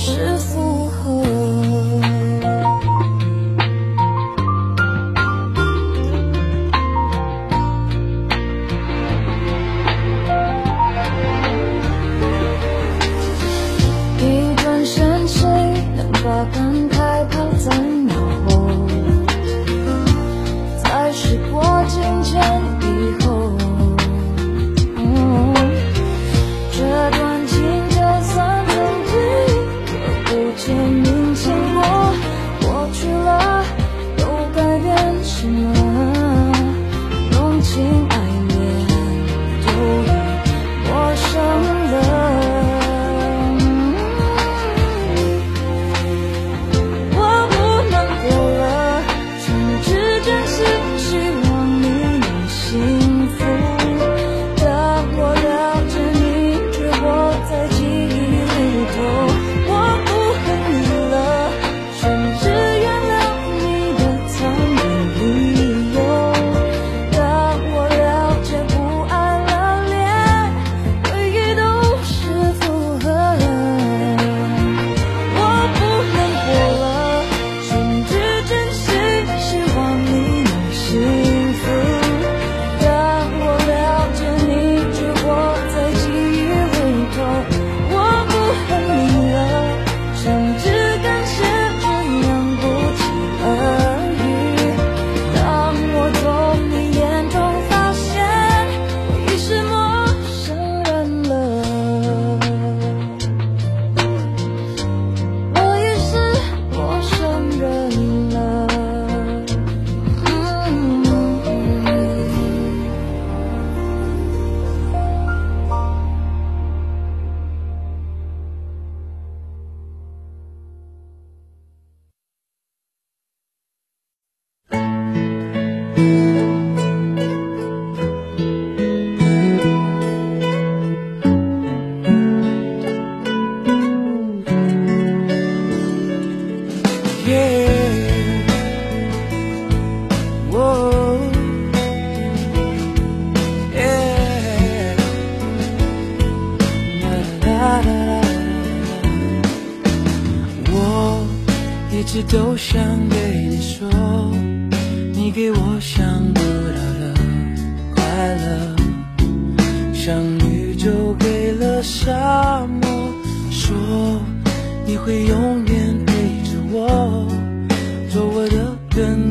是都想对你说，你给我想不到的快乐，像宇宙给了沙漠，说你会永远陪着我，做我的根。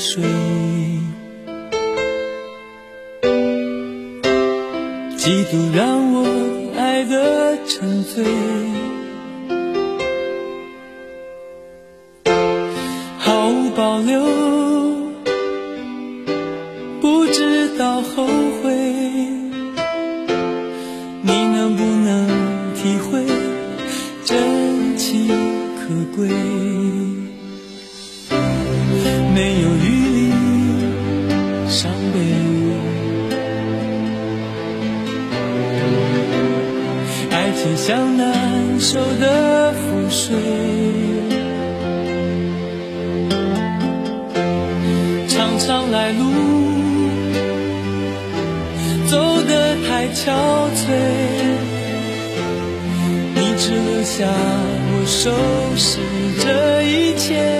水，嫉妒让我爱得沉醉，毫无保留，不知道后悔。像难收的覆水，常常来路走得太憔悴，你只留下我收拾这一切。